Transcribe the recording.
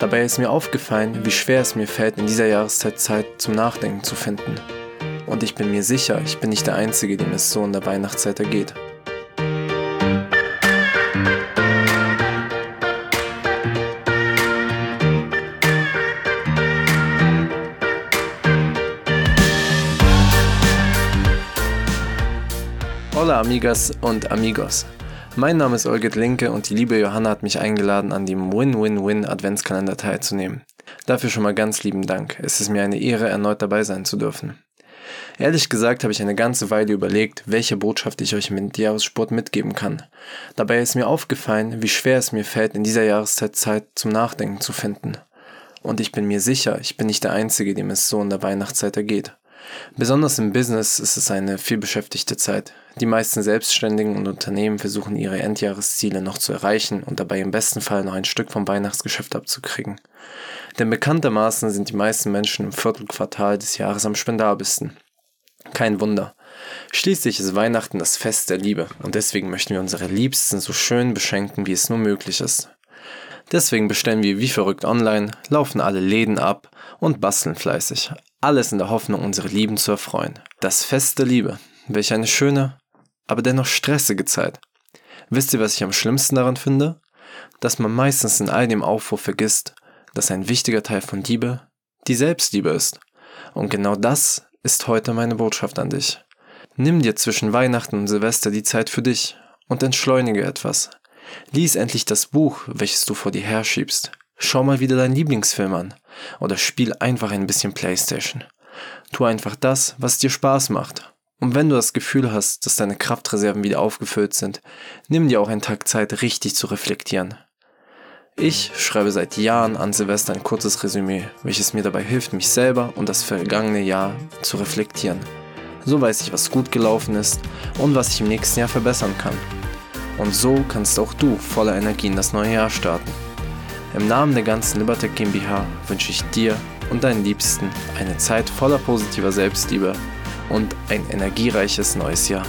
Dabei ist mir aufgefallen, wie schwer es mir fällt, in dieser Jahreszeit Zeit zum Nachdenken zu finden. Und ich bin mir sicher, ich bin nicht der Einzige, dem es so in der Weihnachtszeit ergeht. Hola Amigas und Amigos. Mein Name ist Olgit Linke und die liebe Johanna hat mich eingeladen, an dem Win-Win-Win Adventskalender teilzunehmen. Dafür schon mal ganz lieben Dank. Es ist mir eine Ehre, erneut dabei sein zu dürfen. Ehrlich gesagt habe ich eine ganze Weile überlegt, welche Botschaft ich euch im Jahressport mitgeben kann. Dabei ist mir aufgefallen, wie schwer es mir fällt, in dieser Jahreszeit Zeit zum Nachdenken zu finden. Und ich bin mir sicher, ich bin nicht der Einzige, dem es so in der Weihnachtszeit ergeht. Besonders im Business ist es eine vielbeschäftigte Zeit. Die meisten Selbstständigen und Unternehmen versuchen ihre Endjahresziele noch zu erreichen und dabei im besten Fall noch ein Stück vom Weihnachtsgeschäft abzukriegen. Denn bekanntermaßen sind die meisten Menschen im Viertelquartal des Jahres am spendabelsten. Kein Wunder. Schließlich ist Weihnachten das Fest der Liebe und deswegen möchten wir unsere Liebsten so schön beschenken, wie es nur möglich ist. Deswegen bestellen wir wie verrückt online, laufen alle Läden ab und basteln fleißig. Alles in der Hoffnung, unsere Lieben zu erfreuen. Das Fest der Liebe. Welch eine schöne, aber dennoch stressige Zeit. Wisst ihr, was ich am schlimmsten daran finde? Dass man meistens in all dem Aufruhr vergisst, dass ein wichtiger Teil von Liebe die Selbstliebe ist. Und genau das ist heute meine Botschaft an dich. Nimm dir zwischen Weihnachten und Silvester die Zeit für dich und entschleunige etwas. Lies endlich das Buch, welches du vor dir herschiebst. Schau mal wieder deinen Lieblingsfilm an oder spiel einfach ein bisschen Playstation. Tu einfach das, was dir Spaß macht. Und wenn du das Gefühl hast, dass deine Kraftreserven wieder aufgefüllt sind, nimm dir auch einen Tag Zeit, richtig zu reflektieren. Ich schreibe seit Jahren an Silvester ein kurzes Resümee, welches mir dabei hilft, mich selber und das vergangene Jahr zu reflektieren. So weiß ich, was gut gelaufen ist und was ich im nächsten Jahr verbessern kann. Und so kannst auch du voller Energie in das neue Jahr starten. Im Namen der ganzen Libertech GmbH wünsche ich dir und deinen Liebsten eine Zeit voller positiver Selbstliebe und ein energiereiches neues Jahr.